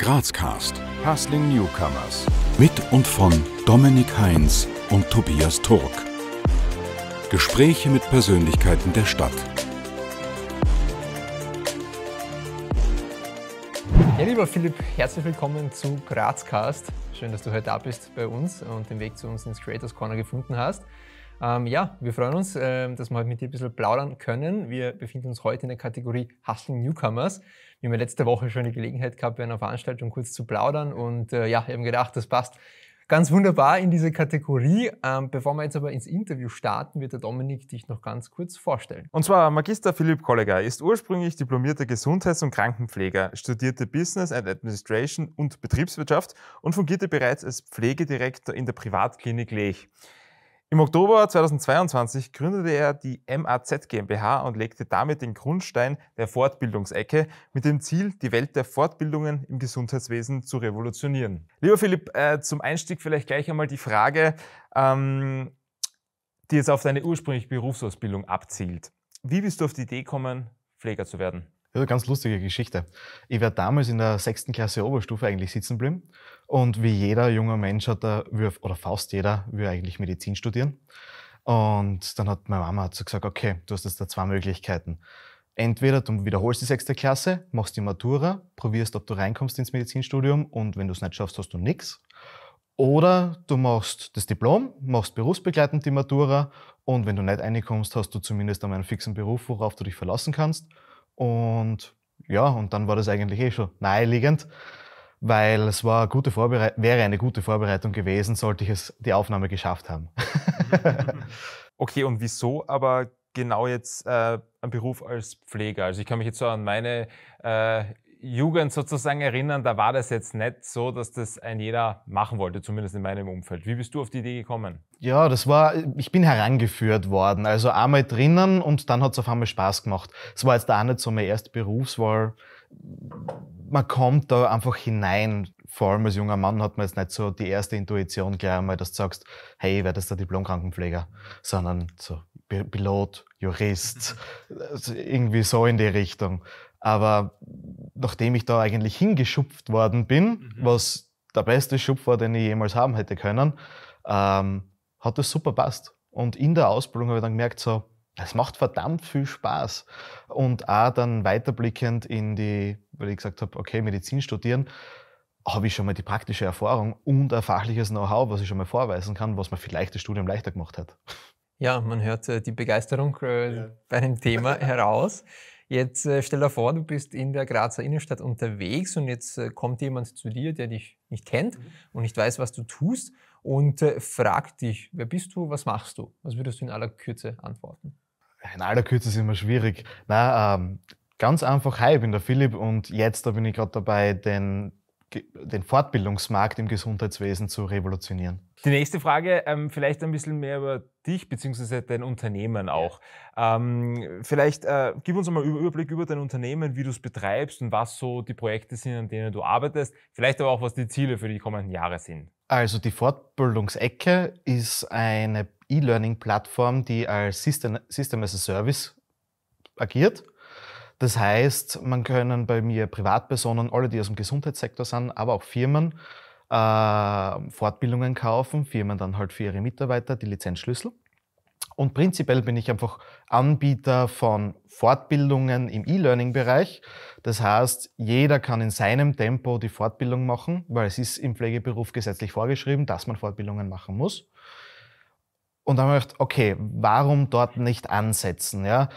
Grazcast. Hustling Newcomers. Mit und von Dominik Heinz und Tobias Turk. Gespräche mit Persönlichkeiten der Stadt. Ja, lieber Philipp, herzlich willkommen zu Grazcast. Schön, dass du heute da bist bei uns und den Weg zu uns ins Creators Corner gefunden hast. Ähm, ja, wir freuen uns, äh, dass wir heute mit dir ein bisschen plaudern können. Wir befinden uns heute in der Kategorie Hustling Newcomers. Wir haben ja letzte Woche schon die Gelegenheit gehabt, bei einer Veranstaltung kurz zu plaudern und äh, ja, wir haben gedacht, das passt ganz wunderbar in diese Kategorie. Ähm, bevor wir jetzt aber ins Interview starten, wird der Dominik dich noch ganz kurz vorstellen. Und zwar Magister Philipp Kolleger ist ursprünglich diplomierter Gesundheits- und Krankenpfleger, studierte Business and Administration und Betriebswirtschaft und fungierte bereits als Pflegedirektor in der Privatklinik Lech. Im Oktober 2022 gründete er die MAZ GmbH und legte damit den Grundstein der Fortbildungsecke mit dem Ziel, die Welt der Fortbildungen im Gesundheitswesen zu revolutionieren. Lieber Philipp, äh, zum Einstieg vielleicht gleich einmal die Frage, ähm, die jetzt auf deine ursprüngliche Berufsausbildung abzielt. Wie bist du auf die Idee gekommen, Pfleger zu werden? Das ist eine ganz lustige Geschichte. Ich war damals in der sechsten Klasse Oberstufe eigentlich sitzen geblieben. Und wie jeder junger Mensch hat er, oder fast jeder, will eigentlich Medizin studieren. Und dann hat meine Mama hat so gesagt, okay, du hast jetzt da zwei Möglichkeiten. Entweder du wiederholst die sechste Klasse, machst die Matura, probierst, ob du reinkommst ins Medizinstudium und wenn du es nicht schaffst, hast du nichts. Oder du machst das Diplom, machst berufsbegleitend die Matura und wenn du nicht reinkommst, hast du zumindest einmal einen fixen Beruf, worauf du dich verlassen kannst und ja, und dann war das eigentlich eh schon naheliegend, weil es war eine gute wäre eine gute Vorbereitung gewesen, sollte ich es die Aufnahme geschafft haben. okay, und wieso aber genau jetzt äh, ein Beruf als Pfleger? Also ich kann mich jetzt so an meine äh, Jugend sozusagen erinnern, da war das jetzt nicht so, dass das ein jeder machen wollte, zumindest in meinem Umfeld. Wie bist du auf die Idee gekommen? Ja, das war, ich bin herangeführt worden. Also einmal drinnen und dann hat es auf einmal Spaß gemacht. Es war jetzt auch nicht so meine erste Berufswahl. Man kommt da einfach hinein. Vor allem als junger Mann hat man jetzt nicht so die erste Intuition gleich einmal, dass du sagst, hey, ich werde jetzt der Diplom-Krankenpfleger, sondern so Pilot, Jurist, also irgendwie so in die Richtung. Aber nachdem ich da eigentlich hingeschupft worden bin, mhm. was der beste Schupf war, den ich jemals haben hätte können, ähm, hat das super passt. Und in der Ausbildung habe ich dann gemerkt, so, es macht verdammt viel Spaß. Und auch dann weiterblickend in die, weil ich gesagt habe, okay, Medizin studieren, habe ich schon mal die praktische Erfahrung und ein fachliches Know-how, was ich schon mal vorweisen kann, was mir vielleicht das Studium leichter gemacht hat. Ja, man hört äh, die Begeisterung äh, ja. bei dem Thema heraus. Jetzt äh, stell dir vor, du bist in der Grazer Innenstadt unterwegs und jetzt äh, kommt jemand zu dir, der dich nicht kennt mhm. und nicht weiß, was du tust und äh, fragt dich, wer bist du, was machst du? Was würdest du in aller Kürze antworten? In aller Kürze ist immer schwierig. Na, ähm, ganz einfach, hi, ich bin der Philipp und jetzt da bin ich gerade dabei, den den Fortbildungsmarkt im Gesundheitswesen zu revolutionieren. Die nächste Frage, ähm, vielleicht ein bisschen mehr über dich bzw. dein Unternehmen auch. Ähm, vielleicht äh, gib uns einmal einen Überblick über dein Unternehmen, wie du es betreibst und was so die Projekte sind, an denen du arbeitest. Vielleicht aber auch, was die Ziele für die kommenden Jahre sind. Also die Fortbildungsecke ist eine E-Learning-Plattform, die als System, System as a Service agiert. Das heißt, man können bei mir Privatpersonen, alle, die aus dem Gesundheitssektor sind, aber auch Firmen, äh, Fortbildungen kaufen, Firmen dann halt für ihre Mitarbeiter die Lizenzschlüssel. Und prinzipiell bin ich einfach Anbieter von Fortbildungen im E-Learning-Bereich. Das heißt, jeder kann in seinem Tempo die Fortbildung machen, weil es ist im Pflegeberuf gesetzlich vorgeschrieben, dass man Fortbildungen machen muss. Und dann habe ich gedacht, okay, warum dort nicht ansetzen? Ja?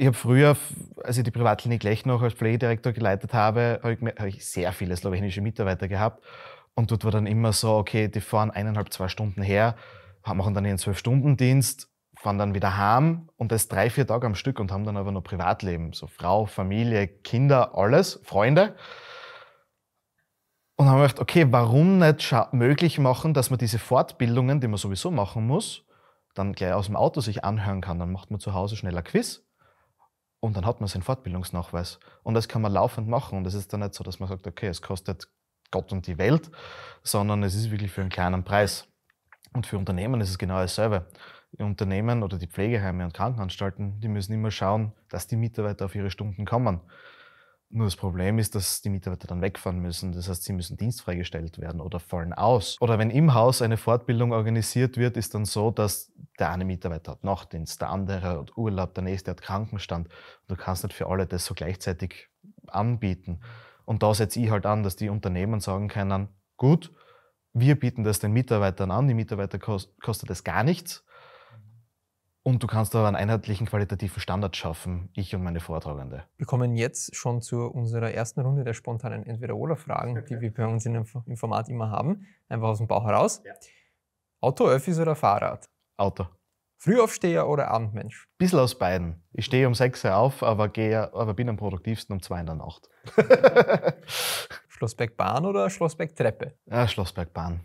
Ich habe früher, als ich die Privatklinik Lech noch als Pflegedirektor geleitet habe, habe ich, hab ich sehr viele slowenische Mitarbeiter gehabt. Und dort war dann immer so, okay, die fahren eineinhalb, zwei Stunden her, machen dann ihren Zwölf-Stunden-Dienst, fahren dann wieder heim und das drei, vier Tage am Stück und haben dann aber noch Privatleben. So Frau, Familie, Kinder, alles, Freunde. Und haben gedacht, okay, warum nicht möglich machen, dass man diese Fortbildungen, die man sowieso machen muss, dann gleich aus dem Auto sich anhören kann. Dann macht man zu Hause schneller Quiz und dann hat man seinen Fortbildungsnachweis. Und das kann man laufend machen. Und es ist dann nicht so, dass man sagt, okay, es kostet Gott und die Welt, sondern es ist wirklich für einen kleinen Preis. Und für Unternehmen ist es genau dasselbe. Die Unternehmen oder die Pflegeheime und Krankenanstalten, die müssen immer schauen, dass die Mitarbeiter auf ihre Stunden kommen. Nur das Problem ist, dass die Mitarbeiter dann wegfahren müssen. Das heißt, sie müssen dienstfreigestellt werden oder fallen aus. Oder wenn im Haus eine Fortbildung organisiert wird, ist dann so, dass der eine Mitarbeiter hat Nachtdienst, der andere hat Urlaub, der nächste hat Krankenstand. Du kannst nicht für alle das so gleichzeitig anbieten. Und da setze ich halt an, dass die Unternehmen sagen können, gut, wir bieten das den Mitarbeitern an, die Mitarbeiter kostet es gar nichts. Und du kannst aber einen einheitlichen qualitativen Standard schaffen, ich und meine Vortragende. Wir kommen jetzt schon zu unserer ersten Runde der spontanen Entweder-Oder-Fragen, die wir bei uns in dem, im Format immer haben. Einfach aus dem Bauch heraus. Ja. Auto, Öffis oder Fahrrad? Auto. Frühaufsteher oder Abendmensch? Bisschen aus beiden. Ich stehe um 6 Uhr auf, aber, gehe, aber bin am produktivsten um 2 in der Nacht. Schlossbergbahn oder Schlossbergtreppe? Ja, Schlossbergbahn.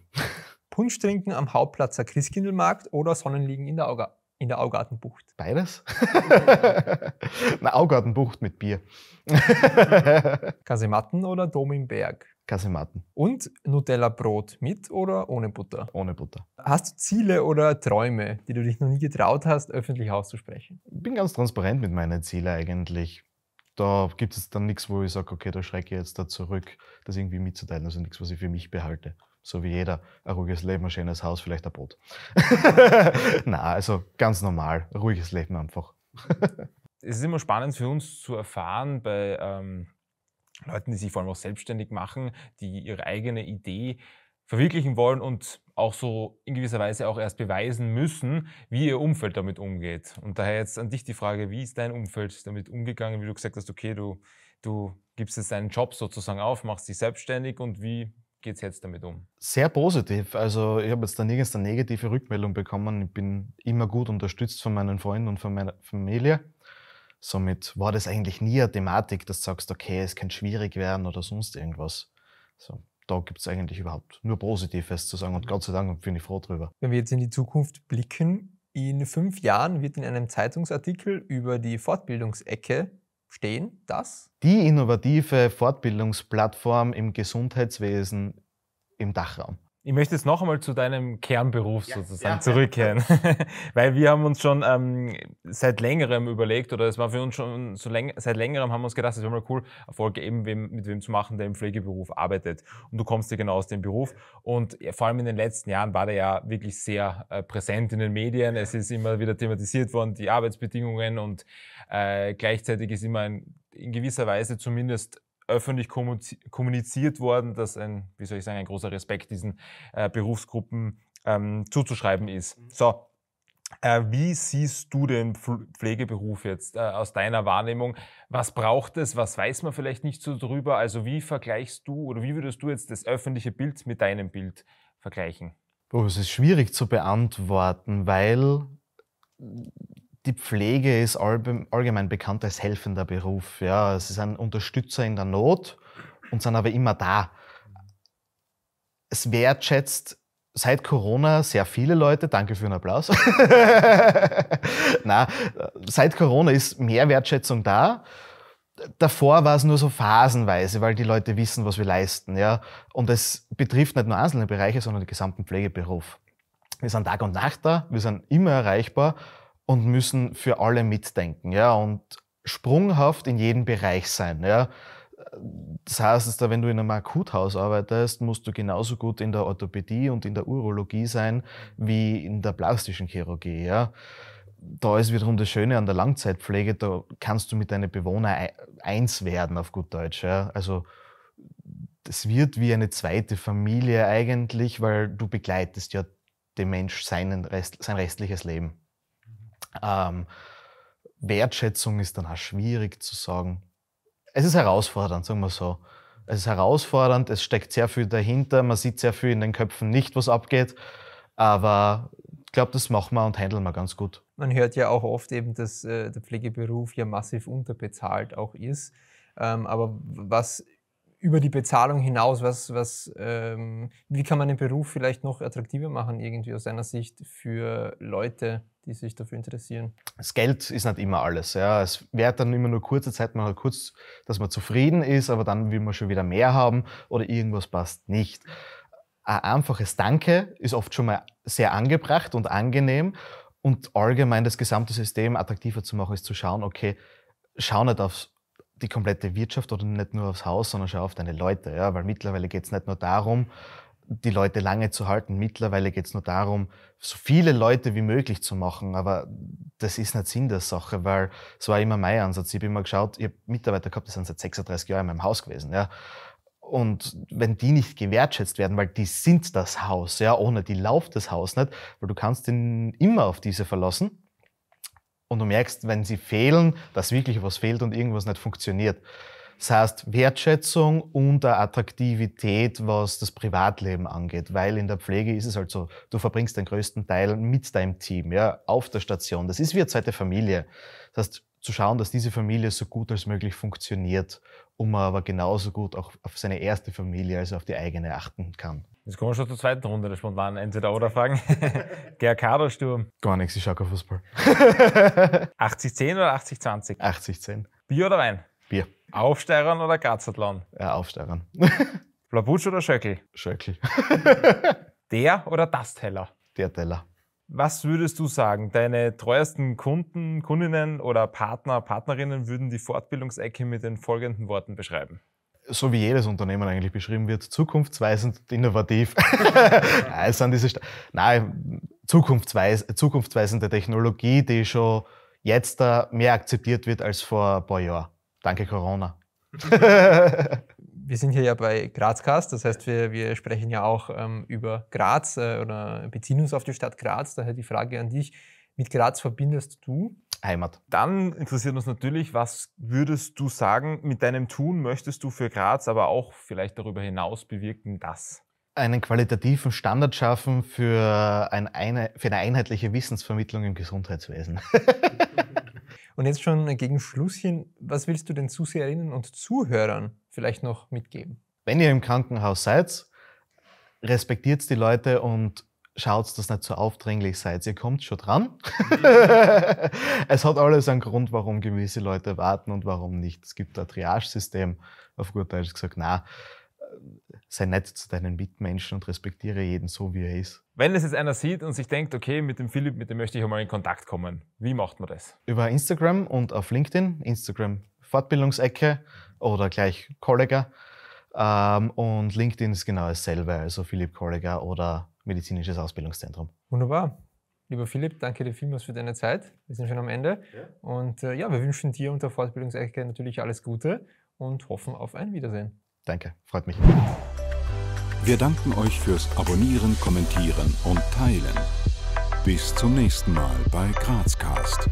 Punsch trinken am Hauptplatzer Christkindlmarkt oder Sonnenliegen in der Auga? In der Augartenbucht? Beides? Na, Augartenbucht mit Bier. Kasematten oder Dom im Berg? Kasematten. Und Nutella-Brot mit oder ohne Butter? Ohne Butter. Hast du Ziele oder Träume, die du dich noch nie getraut hast, öffentlich auszusprechen? Ich bin ganz transparent mit meinen Zielen eigentlich. Da gibt es dann nichts, wo ich sage, okay, da schrecke ich jetzt da zurück, das irgendwie mitzuteilen. Also nichts, was ich für mich behalte so wie jeder, ein ruhiges Leben, ein schönes Haus, vielleicht ein Boot. Na, also ganz normal, ruhiges Leben einfach. es ist immer spannend für uns zu erfahren bei ähm, Leuten, die sich vor allem auch selbstständig machen, die ihre eigene Idee verwirklichen wollen und auch so in gewisser Weise auch erst beweisen müssen, wie ihr Umfeld damit umgeht. Und daher jetzt an dich die Frage, wie ist dein Umfeld damit umgegangen, wie du gesagt hast, okay, du, du gibst jetzt deinen Job sozusagen auf, machst dich selbstständig und wie geht es jetzt damit um? Sehr positiv. Also ich habe jetzt da nirgends eine negative Rückmeldung bekommen. Ich bin immer gut unterstützt von meinen Freunden und von meiner Familie. Somit war das eigentlich nie eine Thematik, dass du sagst, okay, es kann schwierig werden oder sonst irgendwas. So, da gibt es eigentlich überhaupt nur Positives zu sagen und Gott sei Dank bin ich froh drüber. Wenn wir jetzt in die Zukunft blicken, in fünf Jahren wird in einem Zeitungsartikel über die Fortbildungsecke stehen, dass die innovative Fortbildungsplattform im Gesundheitswesen im Dachraum. Ich möchte jetzt noch einmal zu deinem Kernberuf ja, sozusagen ja, zurückkehren, ja. weil wir haben uns schon ähm, seit längerem überlegt oder es war für uns schon so läng seit längerem haben wir uns gedacht, es wäre mal cool, Erfolge eben wem, mit wem zu machen, der im Pflegeberuf arbeitet. Und du kommst ja genau aus dem Beruf und vor allem in den letzten Jahren war der ja wirklich sehr äh, präsent in den Medien. Es ist immer wieder thematisiert worden, die Arbeitsbedingungen und äh, gleichzeitig ist immer ein, in gewisser Weise zumindest öffentlich kommuniziert worden, dass ein, wie soll ich sagen, ein großer Respekt diesen äh, Berufsgruppen ähm, zuzuschreiben ist. Mhm. So, äh, wie siehst du den Pflegeberuf jetzt äh, aus deiner Wahrnehmung? Was braucht es? Was weiß man vielleicht nicht so drüber? Also wie vergleichst du oder wie würdest du jetzt das öffentliche Bild mit deinem Bild vergleichen? Oh, es ist schwierig zu beantworten, weil die Pflege ist allgemein bekannt als helfender Beruf. Ja, sie sind Unterstützer in der Not und sind aber immer da. Es wertschätzt seit Corona sehr viele Leute, danke für den Applaus. Na, seit Corona ist mehr Wertschätzung da. Davor war es nur so phasenweise, weil die Leute wissen, was wir leisten. Ja? Und es betrifft nicht nur einzelne Bereiche, sondern den gesamten Pflegeberuf. Wir sind Tag und Nacht da, wir sind immer erreichbar und müssen für alle mitdenken, ja, und sprunghaft in jedem Bereich sein, ja. Das heißt, wenn du in einem Akuthaus arbeitest, musst du genauso gut in der Orthopädie und in der Urologie sein wie in der plastischen Chirurgie, ja. Da ist wiederum das Schöne an der Langzeitpflege, da kannst du mit deinen Bewohnern eins werden, auf gut Deutsch, ja. Also, das wird wie eine zweite Familie eigentlich, weil du begleitest ja den Mensch seinen Rest, sein restliches Leben. Ähm, Wertschätzung ist dann auch schwierig zu sagen. Es ist herausfordernd, sagen wir so. Es ist herausfordernd, es steckt sehr viel dahinter, man sieht sehr viel in den Köpfen nicht, was abgeht. Aber ich glaube, das machen wir und handeln wir ganz gut. Man hört ja auch oft eben, dass äh, der Pflegeberuf ja massiv unterbezahlt auch ist. Ähm, aber was über die Bezahlung hinaus, was, was, ähm, wie kann man den Beruf vielleicht noch attraktiver machen, irgendwie aus deiner Sicht für Leute, die sich dafür interessieren? Das Geld ist nicht immer alles. Ja. Es währt dann immer nur kurze Zeit, man hat kurz, dass man zufrieden ist, aber dann will man schon wieder mehr haben oder irgendwas passt nicht. Ein einfaches Danke ist oft schon mal sehr angebracht und angenehm und allgemein das gesamte System attraktiver zu machen, ist zu schauen, okay, schau nicht aufs die komplette Wirtschaft oder nicht nur aufs Haus, sondern schon auf deine Leute. Ja? Weil mittlerweile geht es nicht nur darum, die Leute lange zu halten. Mittlerweile geht es nur darum, so viele Leute wie möglich zu machen. Aber das ist nicht Sinn der Sache, weil es war immer mein Ansatz. Ich habe immer geschaut, ich habe Mitarbeiter gehabt, die sind seit 36 Jahren in meinem Haus gewesen. Ja. Und wenn die nicht gewertschätzt werden, weil die sind das Haus, ja, ohne die läuft das Haus nicht, weil du kannst ihn immer auf diese verlassen. Und du merkst, wenn sie fehlen, dass wirklich was fehlt und irgendwas nicht funktioniert. Das heißt, Wertschätzung und Attraktivität, was das Privatleben angeht. Weil in der Pflege ist es halt so, du verbringst den größten Teil mit deinem Team, ja, auf der Station. Das ist wie eine zweite Familie. Das heißt, zu schauen, dass diese Familie so gut als möglich funktioniert, um aber genauso gut auch auf seine erste Familie, also auf die eigene achten kann. Jetzt kommen wir schon zur zweiten Runde der spontanen Entweder-Oder-Fragen. GRK oder Sturm? Gar nichts, ich schaue kein Fußball. 80-10 oder 80-20? 80-10. Bier oder Wein? Bier. Aufsteirern oder Grazathlon? Ja, Aufsteirern. Blabutsch oder Schöckel? Schöckel. Der oder das Teller? Der Teller. Was würdest du sagen? Deine treuesten Kunden, Kundinnen oder Partner, Partnerinnen würden die Fortbildungsecke mit den folgenden Worten beschreiben. So wie jedes Unternehmen eigentlich beschrieben wird, zukunftsweisend innovativ. es sind diese Sta Nein, zukunftsweis zukunftsweisende Technologie, die schon jetzt mehr akzeptiert wird als vor ein paar Jahren. Danke Corona. wir sind hier ja bei Grazcast, das heißt, wir, wir sprechen ja auch ähm, über Graz äh, oder beziehen uns auf die Stadt Graz. Daher die Frage an dich, mit Graz verbindest du? Heimat. Dann interessiert uns natürlich, was würdest du sagen, mit deinem Tun möchtest du für Graz, aber auch vielleicht darüber hinaus bewirken, das? Einen qualitativen Standard schaffen für, ein eine, für eine einheitliche Wissensvermittlung im Gesundheitswesen. Und jetzt schon gegen Schlusschen, was willst du den Zuseherinnen und Zuhörern vielleicht noch mitgeben? Wenn ihr im Krankenhaus seid, respektiert die Leute und schaut, dass nicht so aufdringlich seid. Ihr kommt schon dran. es hat alles einen Grund, warum gewisse Leute warten und warum nicht. Es gibt ein Triage-System, auf gut Deutsch gesagt, na, sei nett zu deinen Mitmenschen und respektiere jeden so, wie er ist. Wenn es jetzt einer sieht und sich denkt, okay, mit dem Philipp, mit dem möchte ich einmal in Kontakt kommen, wie macht man das? Über Instagram und auf LinkedIn, Instagram Fortbildungsecke oder gleich Kollega. Ähm, und LinkedIn ist genau dasselbe, also Philipp Kollega oder Medizinisches Ausbildungszentrum. Wunderbar. Lieber Philipp, danke dir vielmals für deine Zeit. Wir sind schon am Ende. Ja. Und äh, ja, wir wünschen dir und der Fortbildungsecke natürlich alles Gute und hoffen auf ein Wiedersehen. Danke, freut mich. Wir danken euch fürs Abonnieren, Kommentieren und Teilen. Bis zum nächsten Mal bei Grazcast.